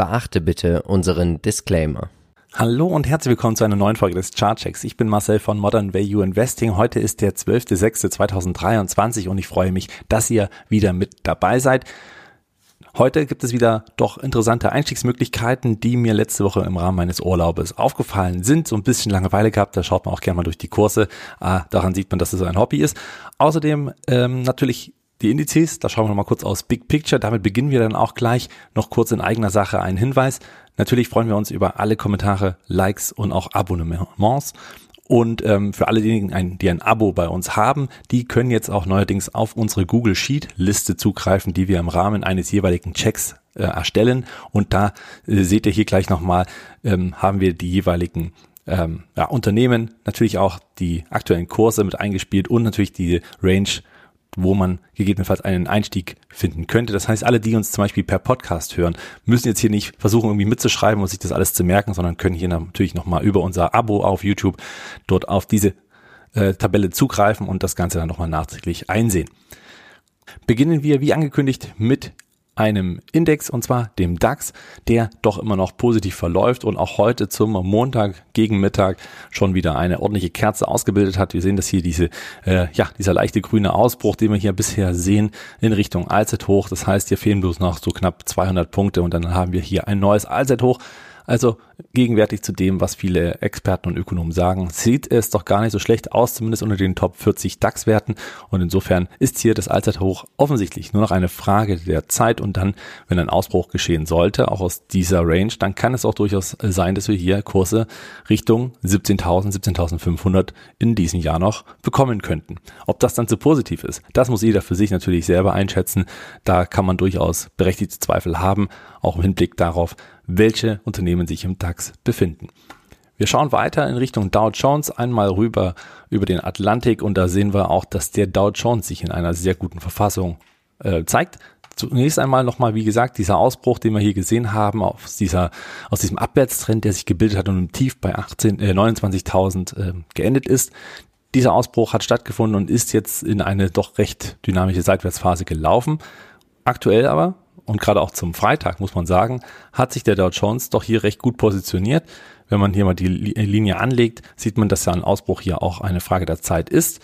Beachte bitte unseren Disclaimer. Hallo und herzlich willkommen zu einer neuen Folge des Chartchecks. Ich bin Marcel von Modern Value Investing. Heute ist der 12.06.2023 und ich freue mich, dass ihr wieder mit dabei seid. Heute gibt es wieder doch interessante Einstiegsmöglichkeiten, die mir letzte Woche im Rahmen meines Urlaubes aufgefallen sind. So ein bisschen Langeweile gehabt, da schaut man auch gerne mal durch die Kurse. Ah, daran sieht man, dass es ein Hobby ist. Außerdem ähm, natürlich die Indizes, da schauen wir mal kurz aus Big Picture. Damit beginnen wir dann auch gleich. Noch kurz in eigener Sache ein Hinweis. Natürlich freuen wir uns über alle Kommentare, Likes und auch Abonnements. Und ähm, für alle diejenigen, die ein Abo bei uns haben, die können jetzt auch neuerdings auf unsere Google Sheet Liste zugreifen, die wir im Rahmen eines jeweiligen Checks äh, erstellen. Und da äh, seht ihr hier gleich nochmal, ähm, haben wir die jeweiligen ähm, ja, Unternehmen, natürlich auch die aktuellen Kurse mit eingespielt und natürlich die Range wo man gegebenenfalls einen Einstieg finden könnte. Das heißt, alle, die uns zum Beispiel per Podcast hören, müssen jetzt hier nicht versuchen, irgendwie mitzuschreiben und sich das alles zu merken, sondern können hier natürlich nochmal über unser Abo auf YouTube dort auf diese äh, Tabelle zugreifen und das Ganze dann nochmal nachträglich einsehen. Beginnen wir, wie angekündigt, mit einem Index und zwar dem DAX, der doch immer noch positiv verläuft und auch heute zum Montag gegen Mittag schon wieder eine ordentliche Kerze ausgebildet hat. Wir sehen das hier diese äh, ja dieser leichte grüne Ausbruch, den wir hier bisher sehen in Richtung Allzeithoch. Das heißt, hier fehlen bloß noch so knapp 200 Punkte und dann haben wir hier ein neues Allzeithoch. Also gegenwärtig zu dem, was viele Experten und Ökonomen sagen, sieht es doch gar nicht so schlecht aus, zumindest unter den Top 40 DAX-Werten. Und insofern ist hier das Allzeithoch offensichtlich nur noch eine Frage der Zeit. Und dann, wenn ein Ausbruch geschehen sollte, auch aus dieser Range, dann kann es auch durchaus sein, dass wir hier Kurse Richtung 17.000, 17.500 in diesem Jahr noch bekommen könnten. Ob das dann zu positiv ist, das muss jeder für sich natürlich selber einschätzen. Da kann man durchaus berechtigte Zweifel haben, auch im Hinblick darauf, welche Unternehmen sich im DAX befinden. Wir schauen weiter in Richtung Dow Jones, einmal rüber über den Atlantik und da sehen wir auch, dass der Dow Jones sich in einer sehr guten Verfassung äh, zeigt. Zunächst einmal nochmal, wie gesagt, dieser Ausbruch, den wir hier gesehen haben, aus, dieser, aus diesem Abwärtstrend, der sich gebildet hat und im Tief bei 18, äh, 29.000 äh, geendet ist. Dieser Ausbruch hat stattgefunden und ist jetzt in eine doch recht dynamische Seitwärtsphase gelaufen. Aktuell aber und gerade auch zum Freitag, muss man sagen, hat sich der Dow Jones doch hier recht gut positioniert. Wenn man hier mal die Linie anlegt, sieht man, dass ja ein Ausbruch hier auch eine Frage der Zeit ist.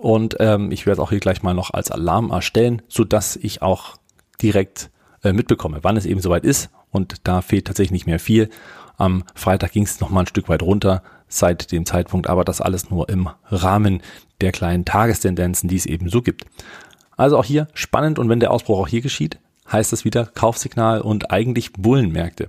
Und ähm, ich werde auch hier gleich mal noch als Alarm erstellen, so dass ich auch direkt äh, mitbekomme, wann es eben soweit ist. Und da fehlt tatsächlich nicht mehr viel. Am Freitag ging es noch mal ein Stück weit runter seit dem Zeitpunkt, aber das alles nur im Rahmen der kleinen Tagestendenzen, die es eben so gibt. Also auch hier spannend und wenn der Ausbruch auch hier geschieht, heißt es wieder Kaufsignal und eigentlich Bullenmärkte.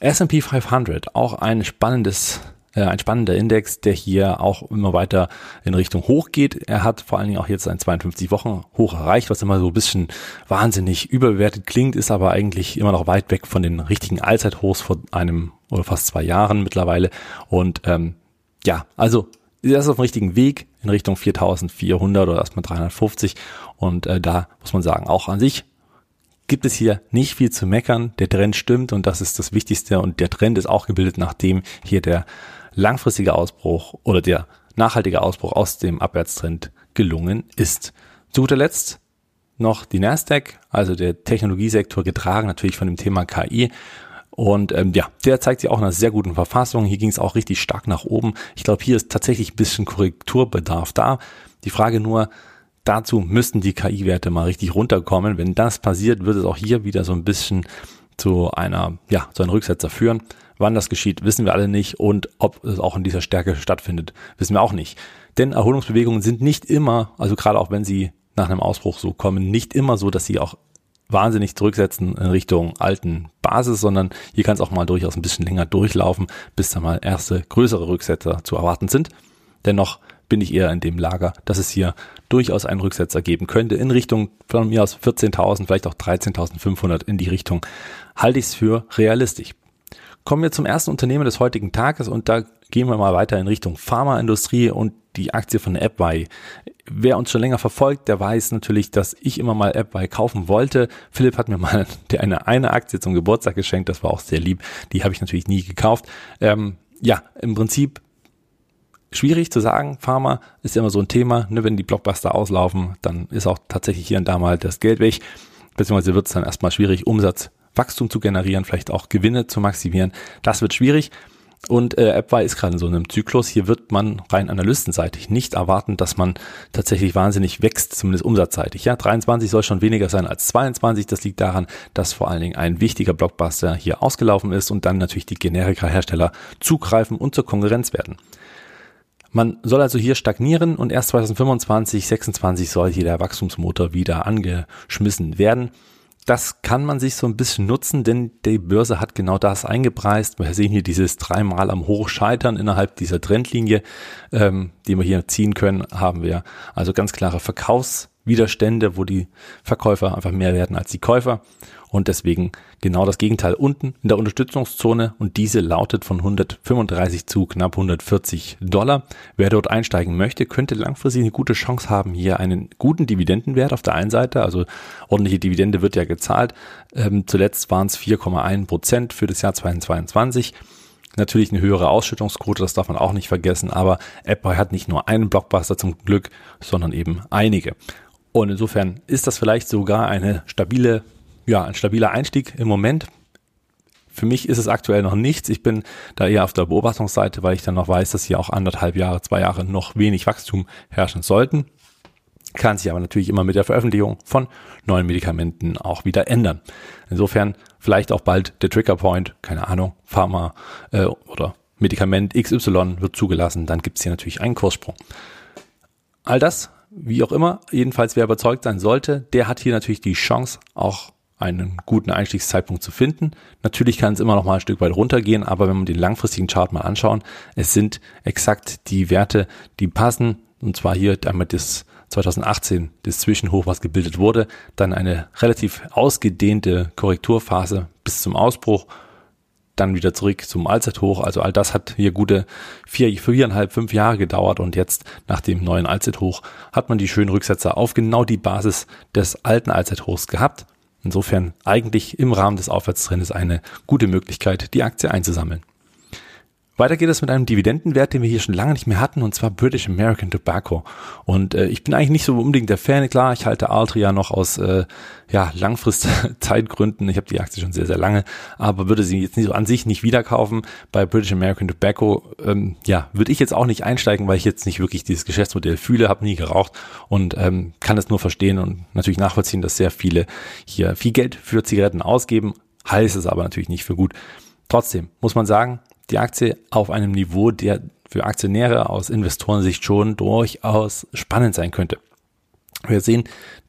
S&P 500, auch ein spannendes äh, ein spannender Index, der hier auch immer weiter in Richtung hoch geht. Er hat vor allen Dingen auch jetzt ein 52 Wochen hoch erreicht, was immer so ein bisschen wahnsinnig überbewertet klingt, ist aber eigentlich immer noch weit weg von den richtigen Allzeithochs vor einem oder fast zwei Jahren mittlerweile. Und ähm, ja, also er ist auf dem richtigen Weg in Richtung 4400 oder erstmal 350 und äh, da muss man sagen, auch an sich gibt es hier nicht viel zu meckern. Der Trend stimmt und das ist das Wichtigste. Und der Trend ist auch gebildet, nachdem hier der langfristige Ausbruch oder der nachhaltige Ausbruch aus dem Abwärtstrend gelungen ist. Zu guter Letzt noch die Nasdaq, also der Technologiesektor getragen natürlich von dem Thema KI. Und ähm, ja, der zeigt sich auch in einer sehr guten Verfassung. Hier ging es auch richtig stark nach oben. Ich glaube, hier ist tatsächlich ein bisschen Korrekturbedarf da. Die Frage nur, Dazu müssten die KI-Werte mal richtig runterkommen. Wenn das passiert, wird es auch hier wieder so ein bisschen zu einer, ja, zu einem Rücksetzer führen. Wann das geschieht, wissen wir alle nicht und ob es auch in dieser Stärke stattfindet, wissen wir auch nicht. Denn Erholungsbewegungen sind nicht immer, also gerade auch wenn sie nach einem Ausbruch so kommen, nicht immer so, dass sie auch wahnsinnig zurücksetzen in Richtung alten Basis, sondern hier kann es auch mal durchaus ein bisschen länger durchlaufen, bis da mal erste größere Rücksetzer zu erwarten sind. Dennoch bin ich eher in dem Lager, dass es hier durchaus einen Rücksetzer geben könnte in Richtung von mir aus 14.000, vielleicht auch 13.500 in die Richtung, halte ich es für realistisch. Kommen wir zum ersten Unternehmen des heutigen Tages und da gehen wir mal weiter in Richtung Pharmaindustrie und die Aktie von AppWay. Wer uns schon länger verfolgt, der weiß natürlich, dass ich immer mal AppWay kaufen wollte. Philipp hat mir mal eine, eine Aktie zum Geburtstag geschenkt, das war auch sehr lieb. Die habe ich natürlich nie gekauft. Ähm, ja, im Prinzip schwierig zu sagen. Pharma ist ja immer so ein Thema. Ne? Wenn die Blockbuster auslaufen, dann ist auch tatsächlich hier und da mal das Geld weg. Beziehungsweise wird es dann erstmal schwierig, Umsatz Wachstum zu generieren, vielleicht auch Gewinne zu maximieren. Das wird schwierig. Und äh, AppWire ist gerade in so einem Zyklus. Hier wird man rein analystenseitig nicht erwarten, dass man tatsächlich wahnsinnig wächst, zumindest umsatzseitig. Ja, 23 soll schon weniger sein als 22. Das liegt daran, dass vor allen Dingen ein wichtiger Blockbuster hier ausgelaufen ist und dann natürlich die Generika-Hersteller zugreifen und zur Konkurrenz werden. Man soll also hier stagnieren und erst 2025, 26 soll hier der Wachstumsmotor wieder angeschmissen werden. Das kann man sich so ein bisschen nutzen, denn die Börse hat genau das eingepreist. Wir sehen hier dieses dreimal am Hochscheitern innerhalb dieser Trendlinie, ähm, die wir hier ziehen können, haben wir also ganz klare Verkaufswiderstände, wo die Verkäufer einfach mehr werden als die Käufer und deswegen genau das Gegenteil unten in der Unterstützungszone und diese lautet von 135 zu knapp 140 Dollar. Wer dort einsteigen möchte, könnte langfristig eine gute Chance haben, hier einen guten Dividendenwert auf der einen Seite, also ordentliche Dividende wird ja gezahlt. Ähm, zuletzt waren es 4,1 Prozent für das Jahr 2022. Natürlich eine höhere Ausschüttungsquote, das darf man auch nicht vergessen, aber Apple hat nicht nur einen Blockbuster zum Glück, sondern eben einige. Und insofern ist das vielleicht sogar eine stabile ja, ein stabiler Einstieg im Moment. Für mich ist es aktuell noch nichts. Ich bin da eher auf der Beobachtungsseite, weil ich dann noch weiß, dass hier auch anderthalb Jahre, zwei Jahre noch wenig Wachstum herrschen sollten. Kann sich aber natürlich immer mit der Veröffentlichung von neuen Medikamenten auch wieder ändern. Insofern vielleicht auch bald der Triggerpoint, keine Ahnung, Pharma äh, oder Medikament XY wird zugelassen, dann gibt es hier natürlich einen Kurssprung. All das, wie auch immer, jedenfalls wer überzeugt sein sollte, der hat hier natürlich die Chance, auch einen guten Einstiegszeitpunkt zu finden. Natürlich kann es immer noch mal ein Stück weit runtergehen, aber wenn man den langfristigen Chart mal anschauen, es sind exakt die Werte, die passen. Und zwar hier einmal das 2018, das Zwischenhoch, was gebildet wurde, dann eine relativ ausgedehnte Korrekturphase bis zum Ausbruch, dann wieder zurück zum Allzeithoch. Also all das hat hier gute vier, viereinhalb, fünf Jahre gedauert und jetzt nach dem neuen Allzeithoch hat man die schönen Rücksetzer auf genau die Basis des alten Allzeithochs gehabt Insofern eigentlich im Rahmen des Aufwärtstrends eine gute Möglichkeit, die Aktie einzusammeln. Weiter geht es mit einem Dividendenwert, den wir hier schon lange nicht mehr hatten, und zwar British American Tobacco. Und äh, ich bin eigentlich nicht so unbedingt der Fan, klar, ich halte Altria noch aus äh, ja, Langfrist-Zeitgründen. Ich habe die Aktie schon sehr, sehr lange, aber würde sie jetzt nicht so an sich nicht wieder kaufen. Bei British American Tobacco, ähm, ja, würde ich jetzt auch nicht einsteigen, weil ich jetzt nicht wirklich dieses Geschäftsmodell fühle, habe nie geraucht und ähm, kann es nur verstehen und natürlich nachvollziehen, dass sehr viele hier viel Geld für Zigaretten ausgeben. Heißt es aber natürlich nicht für gut. Trotzdem muss man sagen, die Aktie auf einem Niveau, der für Aktionäre aus Investorensicht schon durchaus spannend sein könnte. Wir sehen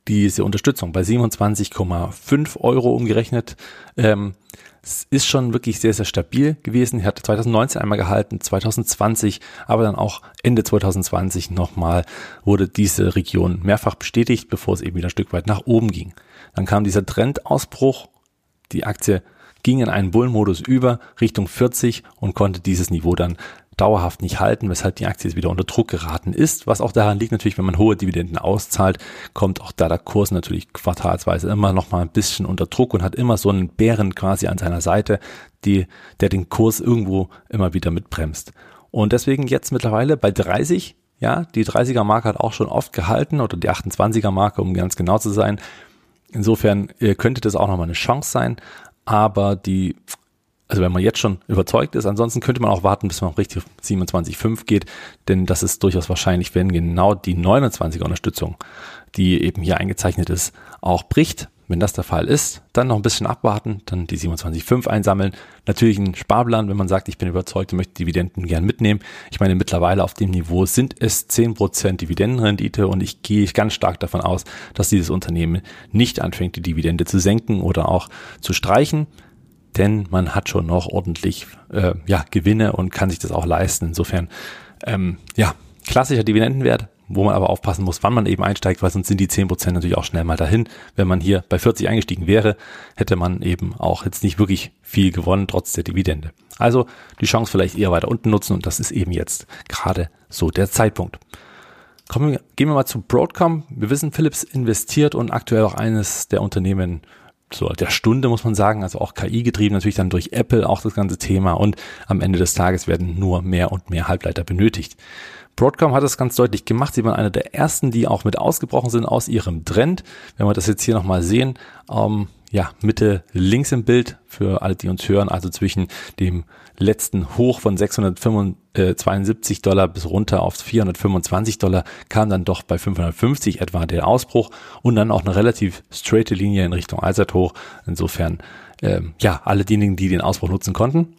diese Unterstützung bei 27,5 Euro umgerechnet. Ähm, es ist schon wirklich sehr, sehr stabil gewesen. Er hat 2019 einmal gehalten, 2020, aber dann auch Ende 2020 nochmal wurde diese Region mehrfach bestätigt, bevor es eben wieder ein Stück weit nach oben ging. Dann kam dieser Trendausbruch. Die Aktie ging in einen Bullenmodus über Richtung 40 und konnte dieses Niveau dann dauerhaft nicht halten, weshalb die Aktie jetzt wieder unter Druck geraten ist. Was auch daran liegt natürlich, wenn man hohe Dividenden auszahlt, kommt auch da der Kurs natürlich quartalsweise immer noch mal ein bisschen unter Druck und hat immer so einen Bären quasi an seiner Seite, die, der den Kurs irgendwo immer wieder mitbremst. Und deswegen jetzt mittlerweile bei 30, ja, die 30er Marke hat auch schon oft gehalten oder die 28er Marke, um ganz genau zu sein. Insofern äh, könnte das auch nochmal eine Chance sein aber die, also wenn man jetzt schon überzeugt ist, ansonsten könnte man auch warten, bis man auf richtig 27,5 geht, denn das ist durchaus wahrscheinlich, wenn genau die 29er Unterstützung, die eben hier eingezeichnet ist, auch bricht. Wenn das der Fall ist, dann noch ein bisschen abwarten, dann die 27,5 einsammeln. Natürlich ein Sparplan, wenn man sagt, ich bin überzeugt und möchte Dividenden gern mitnehmen. Ich meine, mittlerweile auf dem Niveau sind es 10% Dividendenrendite und ich gehe ganz stark davon aus, dass dieses Unternehmen nicht anfängt, die Dividende zu senken oder auch zu streichen denn man hat schon noch ordentlich äh, ja, Gewinne und kann sich das auch leisten. Insofern, ähm, ja, klassischer Dividendenwert, wo man aber aufpassen muss, wann man eben einsteigt, weil sonst sind die 10% natürlich auch schnell mal dahin. Wenn man hier bei 40 eingestiegen wäre, hätte man eben auch jetzt nicht wirklich viel gewonnen, trotz der Dividende. Also die Chance vielleicht eher weiter unten nutzen und das ist eben jetzt gerade so der Zeitpunkt. Kommen gehen wir mal zu Broadcom. Wir wissen, Philips investiert und aktuell auch eines der Unternehmen so der Stunde, muss man sagen, also auch KI getrieben, natürlich dann durch Apple auch das ganze Thema und am Ende des Tages werden nur mehr und mehr Halbleiter benötigt. Broadcom hat es ganz deutlich gemacht. Sie waren einer der ersten, die auch mit ausgebrochen sind aus ihrem Trend. Wenn wir das jetzt hier nochmal sehen, ähm, ja, Mitte links im Bild für alle, die uns hören, also zwischen dem letzten Hoch von 672 Dollar bis runter auf 425 Dollar kam dann doch bei 550 etwa der Ausbruch und dann auch eine relativ straighte Linie in Richtung Allzeithoch. Insofern, ähm, ja, alle diejenigen, die den Ausbruch nutzen konnten,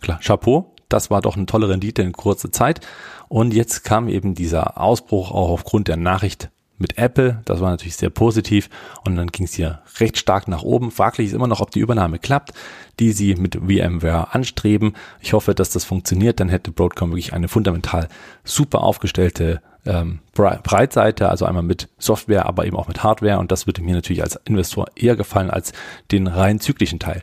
klar, Chapeau, das war doch eine tolle Rendite in kurzer Zeit. Und jetzt kam eben dieser Ausbruch auch aufgrund der Nachricht mit Apple. Das war natürlich sehr positiv. Und dann ging es hier recht stark nach oben. Fraglich ist immer noch, ob die Übernahme klappt, die sie mit VMware anstreben. Ich hoffe, dass das funktioniert. Dann hätte Broadcom wirklich eine fundamental super aufgestellte ähm, Breitseite, also einmal mit Software, aber eben auch mit Hardware. Und das würde mir natürlich als Investor eher gefallen als den rein zyklischen Teil.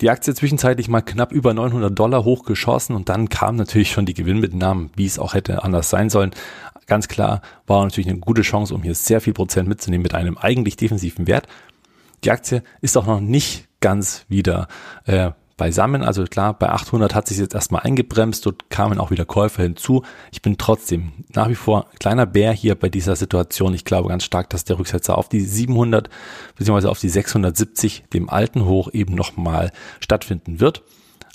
Die Aktie zwischenzeitlich mal knapp über 900 Dollar hochgeschossen und dann kam natürlich schon die Gewinnmitnahmen, wie es auch hätte anders sein sollen. Ganz klar war natürlich eine gute Chance, um hier sehr viel Prozent mitzunehmen mit einem eigentlich defensiven Wert. Die Aktie ist auch noch nicht ganz wieder äh, beisammen. Also klar, bei 800 hat sich jetzt erstmal eingebremst, dort kamen auch wieder Käufer hinzu. Ich bin trotzdem nach wie vor kleiner Bär hier bei dieser Situation. Ich glaube ganz stark, dass der Rücksetzer auf die 700 bzw. auf die 670, dem alten Hoch eben nochmal stattfinden wird.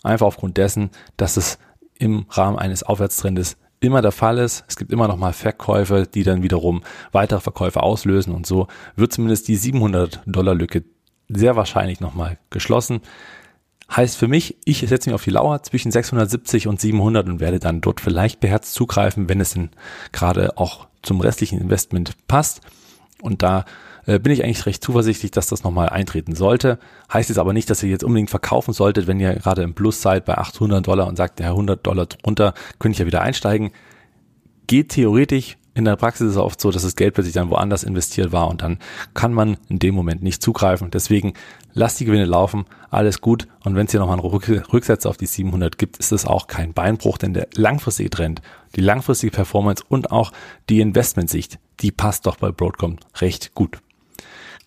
Einfach aufgrund dessen, dass es im Rahmen eines Aufwärtstrendes immer der Fall ist. Es gibt immer noch mal Verkäufe, die dann wiederum weitere Verkäufe auslösen und so wird zumindest die 700 Dollar Lücke sehr wahrscheinlich noch mal geschlossen. Heißt für mich, ich setze mich auf die Lauer zwischen 670 und 700 und werde dann dort vielleicht beherzt zugreifen, wenn es denn gerade auch zum restlichen Investment passt. Und da äh, bin ich eigentlich recht zuversichtlich, dass das nochmal eintreten sollte. Heißt jetzt aber nicht, dass ihr jetzt unbedingt verkaufen solltet, wenn ihr gerade im Plus seid bei 800 Dollar und sagt, ja 100 Dollar drunter, könnte ich ja wieder einsteigen. Geht theoretisch, in der Praxis ist es oft so, dass das Geld plötzlich dann woanders investiert war und dann kann man in dem Moment nicht zugreifen. Deswegen lasst die Gewinne laufen, alles gut. Und wenn es hier nochmal einen Rücksetzer auf die 700 gibt, ist es auch kein Beinbruch, denn der langfristige Trend, die langfristige Performance und auch die Investmentsicht, die passt doch bei Broadcom recht gut.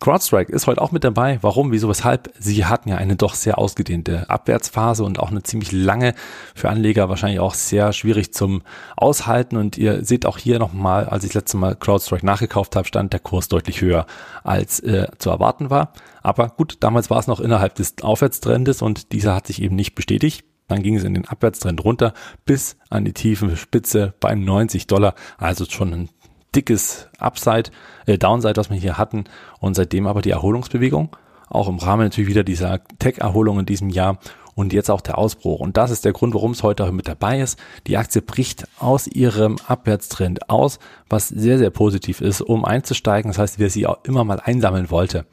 CrowdStrike ist heute auch mit dabei. Warum, wieso, weshalb? Sie hatten ja eine doch sehr ausgedehnte Abwärtsphase und auch eine ziemlich lange, für Anleger wahrscheinlich auch sehr schwierig zum Aushalten. Und ihr seht auch hier nochmal, als ich das letzte Mal CrowdStrike nachgekauft habe, stand der Kurs deutlich höher als äh, zu erwarten war. Aber gut, damals war es noch innerhalb des Aufwärtstrendes und dieser hat sich eben nicht bestätigt. Dann ging es in den Abwärtstrend runter bis an die tiefe Spitze bei 90 Dollar. Also schon ein dickes Upside, äh, Downside, was wir hier hatten. Und seitdem aber die Erholungsbewegung, auch im Rahmen natürlich wieder dieser Tech-Erholung in diesem Jahr und jetzt auch der Ausbruch. Und das ist der Grund, warum es heute auch mit dabei ist. Die Aktie bricht aus ihrem Abwärtstrend aus, was sehr, sehr positiv ist, um einzusteigen. Das heißt, wer sie auch immer mal einsammeln wollte,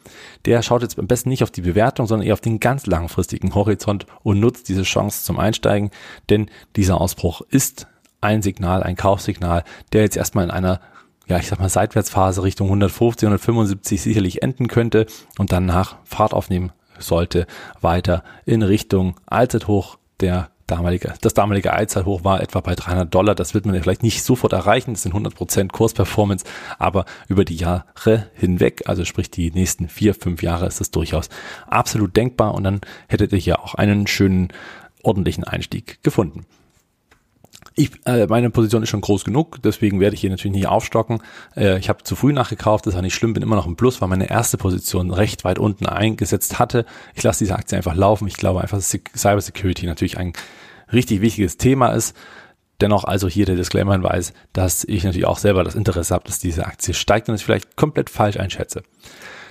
der schaut jetzt am besten nicht auf die Bewertung, sondern eher auf den ganz langfristigen Horizont und nutzt diese Chance zum Einsteigen. Denn dieser Ausbruch ist ein Signal, ein Kaufsignal, der jetzt erstmal in einer ja, ich sag mal, Seitwärtsphase Richtung 150, 175 sicherlich enden könnte und dann nach Fahrt aufnehmen sollte, weiter in Richtung Allzeithoch der damalige, das damalige Allzeithoch war etwa bei 300 Dollar. Das wird man ja vielleicht nicht sofort erreichen. Das sind 100 Prozent Kursperformance, aber über die Jahre hinweg, also sprich die nächsten vier, fünf Jahre, ist das durchaus absolut denkbar und dann hättet ihr hier auch einen schönen, ordentlichen Einstieg gefunden. Ich, äh, meine Position ist schon groß genug, deswegen werde ich hier natürlich nicht aufstocken. Äh, ich habe zu früh nachgekauft, das war nicht schlimm, bin immer noch im Plus, weil meine erste Position recht weit unten eingesetzt hatte. Ich lasse diese Aktie einfach laufen. Ich glaube einfach, dass Cyber Security natürlich ein richtig wichtiges Thema ist. Dennoch also hier der Disclaimer-Hinweis, dass ich natürlich auch selber das Interesse habe, dass diese Aktie steigt und es vielleicht komplett falsch einschätze.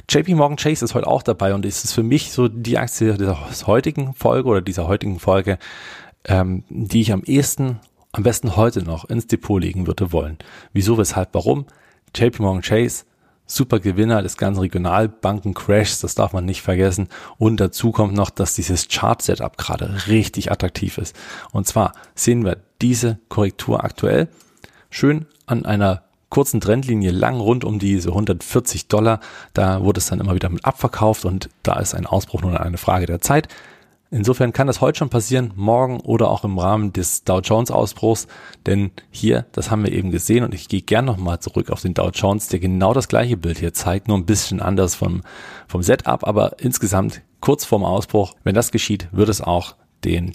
JP Morgan Chase ist heute auch dabei und ist es für mich so die Aktie dieser heutigen Folge oder dieser heutigen Folge, ähm, die ich am ehesten am besten heute noch ins Depot legen würde wollen. Wieso, weshalb, warum? JP Morgan Chase, super Gewinner des ganzen Regionalbanken-Crashs, das darf man nicht vergessen. Und dazu kommt noch, dass dieses Chart-Setup gerade richtig attraktiv ist. Und zwar sehen wir diese Korrektur aktuell schön an einer kurzen Trendlinie lang rund um diese 140 Dollar. Da wurde es dann immer wieder mit abverkauft und da ist ein Ausbruch nur eine Frage der Zeit. Insofern kann das heute schon passieren, morgen oder auch im Rahmen des Dow Jones Ausbruchs, denn hier, das haben wir eben gesehen und ich gehe gern nochmal zurück auf den Dow Jones, der genau das gleiche Bild hier zeigt, nur ein bisschen anders vom, vom Setup, aber insgesamt kurz vorm Ausbruch, wenn das geschieht, wird es auch den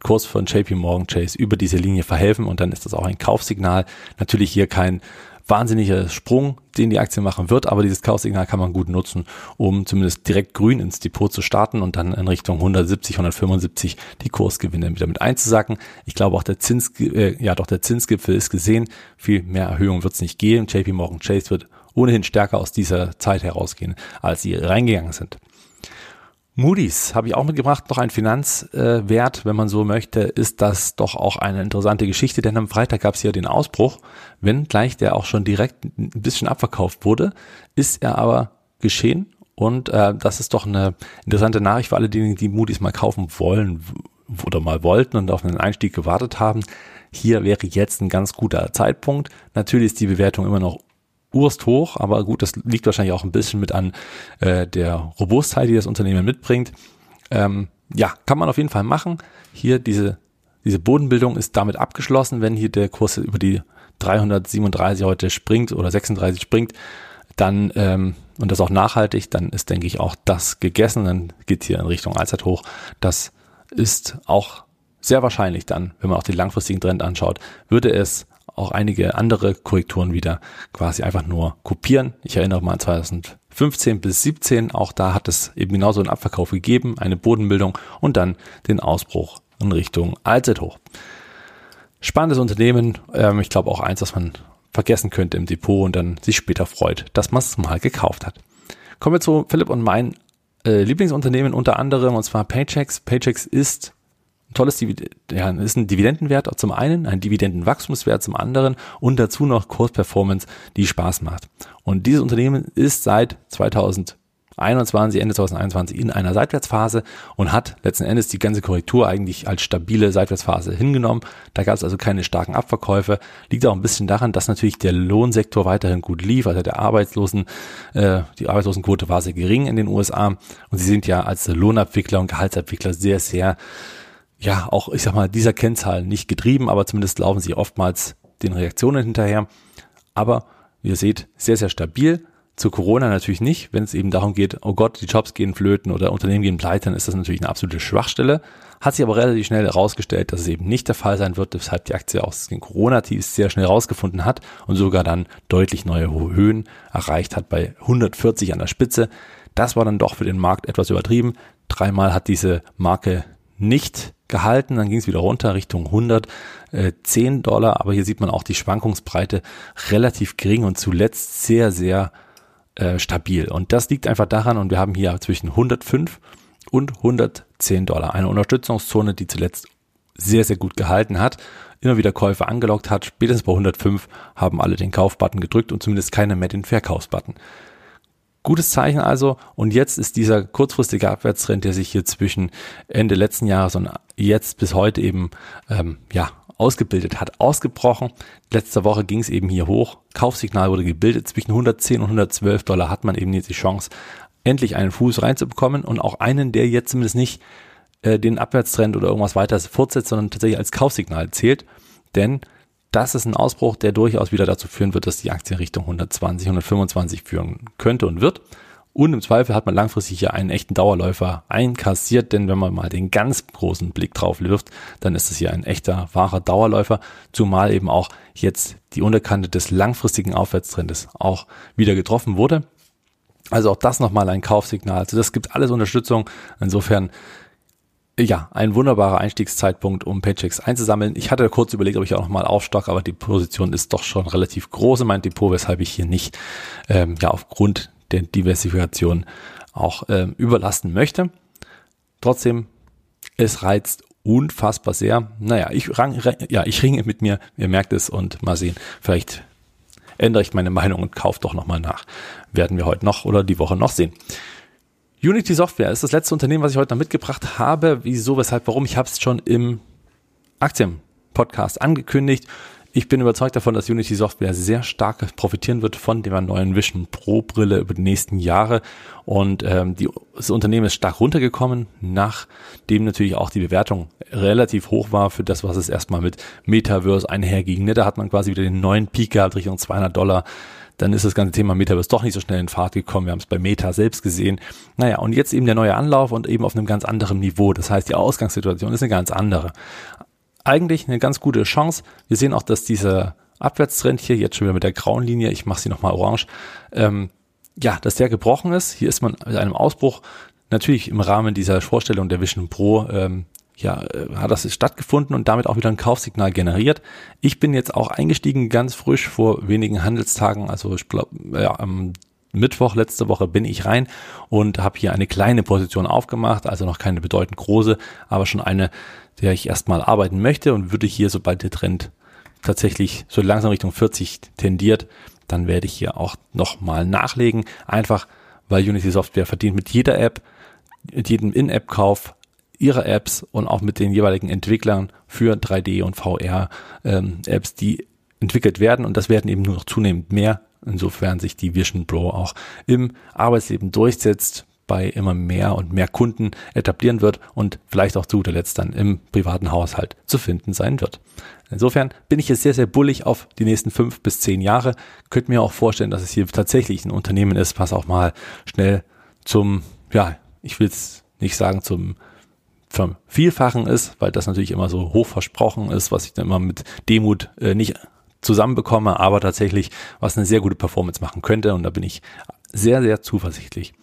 Kurs von JP Morgan Chase über diese Linie verhelfen und dann ist das auch ein Kaufsignal. Natürlich hier kein wahnsinniger Sprung, den die Aktie machen wird, aber dieses Kaufsignal kann man gut nutzen, um zumindest direkt grün ins Depot zu starten und dann in Richtung 170, 175 die Kursgewinne wieder mit einzusacken. Ich glaube auch der Zins, äh, ja doch der Zinsgipfel ist gesehen. Viel mehr Erhöhung wird es nicht geben. JP Morgan Chase wird ohnehin stärker aus dieser Zeit herausgehen, als sie reingegangen sind. Moody's habe ich auch mitgebracht, noch ein Finanzwert, äh, wenn man so möchte, ist das doch auch eine interessante Geschichte, denn am Freitag gab es ja den Ausbruch, wenn gleich der auch schon direkt ein bisschen abverkauft wurde, ist er aber geschehen und äh, das ist doch eine interessante Nachricht für alle diejenigen, die Moody's mal kaufen wollen oder mal wollten und auf einen Einstieg gewartet haben. Hier wäre jetzt ein ganz guter Zeitpunkt. Natürlich ist die Bewertung immer noch urst hoch, aber gut, das liegt wahrscheinlich auch ein bisschen mit an äh, der Robustheit, die das Unternehmen mitbringt. Ähm, ja, kann man auf jeden Fall machen. Hier diese, diese Bodenbildung ist damit abgeschlossen, wenn hier der Kurs über die 337 heute springt oder 36 springt, dann ähm, und das auch nachhaltig, dann ist, denke ich, auch das gegessen. Dann geht hier in Richtung Allzeithoch. Das ist auch sehr wahrscheinlich dann, wenn man auch den langfristigen Trend anschaut, würde es auch einige andere Korrekturen wieder quasi einfach nur kopieren. Ich erinnere mal an 2015 bis 17, auch da hat es eben genauso einen Abverkauf gegeben, eine Bodenbildung und dann den Ausbruch in Richtung Allzeithoch. Spannendes Unternehmen, ähm, ich glaube auch eins, was man vergessen könnte im Depot und dann sich später freut, dass man es mal gekauft hat. Kommen wir zu Philipp und mein äh, Lieblingsunternehmen unter anderem, und zwar Paychecks. Paychecks ist ein tolles Divid ja, ist ein Dividendenwert zum einen, ein Dividendenwachstumswert zum anderen und dazu noch Kursperformance, die Spaß macht. Und dieses Unternehmen ist seit 2021, Ende 2021 in einer Seitwärtsphase und hat letzten Endes die ganze Korrektur eigentlich als stabile Seitwärtsphase hingenommen. Da gab es also keine starken Abverkäufe. Liegt auch ein bisschen daran, dass natürlich der Lohnsektor weiterhin gut lief, also der Arbeitslosen, äh, die Arbeitslosenquote war sehr gering in den USA und sie sind ja als Lohnabwickler und Gehaltsabwickler sehr, sehr ja, auch, ich sag mal, dieser Kennzahl nicht getrieben, aber zumindest laufen sie oftmals den Reaktionen hinterher. Aber wie ihr seht, sehr, sehr stabil. Zu Corona natürlich nicht. Wenn es eben darum geht, oh Gott, die Jobs gehen flöten oder Unternehmen gehen pleite, dann ist das natürlich eine absolute Schwachstelle. Hat sich aber relativ schnell herausgestellt, dass es eben nicht der Fall sein wird, weshalb die Aktie aus den Corona-Tiefs sehr schnell rausgefunden hat und sogar dann deutlich neue Höhen erreicht hat bei 140 an der Spitze. Das war dann doch für den Markt etwas übertrieben. Dreimal hat diese Marke nicht gehalten, dann ging es wieder runter Richtung 110 Dollar, aber hier sieht man auch die Schwankungsbreite relativ gering und zuletzt sehr, sehr äh, stabil. Und das liegt einfach daran, und wir haben hier zwischen 105 und 110 Dollar eine Unterstützungszone, die zuletzt sehr, sehr gut gehalten hat, immer wieder Käufe angelockt hat. Spätestens bei 105 haben alle den Kaufbutton gedrückt und zumindest keiner mehr den Verkaufsbutton. Gutes Zeichen also. Und jetzt ist dieser kurzfristige Abwärtstrend, der sich hier zwischen Ende letzten Jahres und jetzt bis heute eben ähm, ja ausgebildet hat, ausgebrochen. Letzte Woche ging es eben hier hoch. Kaufsignal wurde gebildet. Zwischen 110 und 112 Dollar hat man eben jetzt die Chance, endlich einen Fuß reinzubekommen und auch einen, der jetzt zumindest nicht äh, den Abwärtstrend oder irgendwas weiteres fortsetzt, sondern tatsächlich als Kaufsignal zählt. Denn das ist ein Ausbruch, der durchaus wieder dazu führen wird, dass die Aktie Richtung 120, 125 führen könnte und wird. Und im Zweifel hat man langfristig hier einen echten Dauerläufer einkassiert, denn wenn man mal den ganz großen Blick drauf wirft, dann ist es hier ein echter, wahrer Dauerläufer, zumal eben auch jetzt die Unterkante des langfristigen Aufwärtstrendes auch wieder getroffen wurde. Also auch das nochmal ein Kaufsignal. Also das gibt alles Unterstützung. Insofern ja, ein wunderbarer Einstiegszeitpunkt, um Paychecks einzusammeln. Ich hatte kurz überlegt, ob ich auch nochmal aufstock, aber die Position ist doch schon relativ groß in meinem Depot, weshalb ich hier nicht ähm, ja aufgrund der Diversifikation auch ähm, überlasten möchte. Trotzdem, es reizt unfassbar sehr. Naja, ich, rang, ja, ich ringe mit mir, ihr merkt es und mal sehen, vielleicht ändere ich meine Meinung und kaufe doch nochmal nach. Werden wir heute noch oder die Woche noch sehen. Unity Software ist das letzte Unternehmen, was ich heute noch mitgebracht habe. Wieso, weshalb, warum? Ich habe es schon im Aktienpodcast angekündigt. Ich bin überzeugt davon, dass Unity Software sehr stark profitieren wird von der neuen Vision Pro Brille über die nächsten Jahre. Und ähm, die, das Unternehmen ist stark runtergekommen, nachdem natürlich auch die Bewertung relativ hoch war für das, was es erstmal mit Metaverse einherging. Ne? Da hat man quasi wieder den neuen Peak gehabt, Richtung 200 Dollar dann ist das ganze Thema Metaverse doch nicht so schnell in Fahrt gekommen. Wir haben es bei Meta selbst gesehen. Naja, und jetzt eben der neue Anlauf und eben auf einem ganz anderen Niveau. Das heißt, die Ausgangssituation ist eine ganz andere. Eigentlich eine ganz gute Chance. Wir sehen auch, dass dieser Abwärtstrend hier, jetzt schon wieder mit der grauen Linie, ich mache sie nochmal orange, ähm, ja, dass der gebrochen ist. Hier ist man mit einem Ausbruch natürlich im Rahmen dieser Vorstellung der Vision Pro ähm, ja, äh, hat das stattgefunden und damit auch wieder ein Kaufsignal generiert. Ich bin jetzt auch eingestiegen, ganz frisch vor wenigen Handelstagen, also ich glaube, ja, am Mittwoch letzte Woche bin ich rein und habe hier eine kleine Position aufgemacht, also noch keine bedeutend große, aber schon eine, der ich erstmal arbeiten möchte und würde hier, sobald der Trend tatsächlich so langsam Richtung 40 tendiert, dann werde ich hier auch nochmal nachlegen, einfach weil Unity Software verdient mit jeder App, mit jedem In-App-Kauf ihre Apps und auch mit den jeweiligen Entwicklern für 3D und VR ähm, die entwickelt werden und das werden eben nur noch zunehmend mehr, insofern sich die Vision Pro auch im Arbeitsleben durchsetzt, bei immer mehr und mehr Kunden etablieren wird und vielleicht auch zu guter Letzt dann im privaten Haushalt zu finden sein wird. Insofern bin ich jetzt sehr, sehr bullig auf die nächsten fünf bis zehn Jahre. Könnt mir auch vorstellen, dass es hier tatsächlich ein Unternehmen ist, was auch mal schnell zum, ja, ich will es nicht sagen zum Vielfachen ist, weil das natürlich immer so hoch versprochen ist, was ich dann immer mit Demut äh, nicht zusammenbekomme, aber tatsächlich was eine sehr gute Performance machen könnte und da bin ich sehr, sehr zuversichtlich.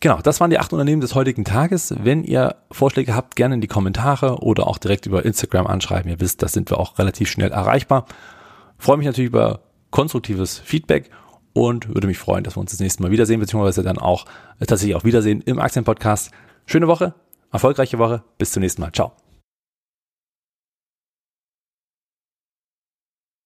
Genau, das waren die acht Unternehmen des heutigen Tages. Wenn ihr Vorschläge habt, gerne in die Kommentare oder auch direkt über Instagram anschreiben. Ihr wisst, da sind wir auch relativ schnell erreichbar. freue mich natürlich über konstruktives Feedback und würde mich freuen, dass wir uns das nächste Mal wiedersehen, beziehungsweise dann auch äh, tatsächlich auch wiedersehen im Aktienpodcast. Schöne Woche, erfolgreiche Woche, bis zum nächsten Mal. Ciao.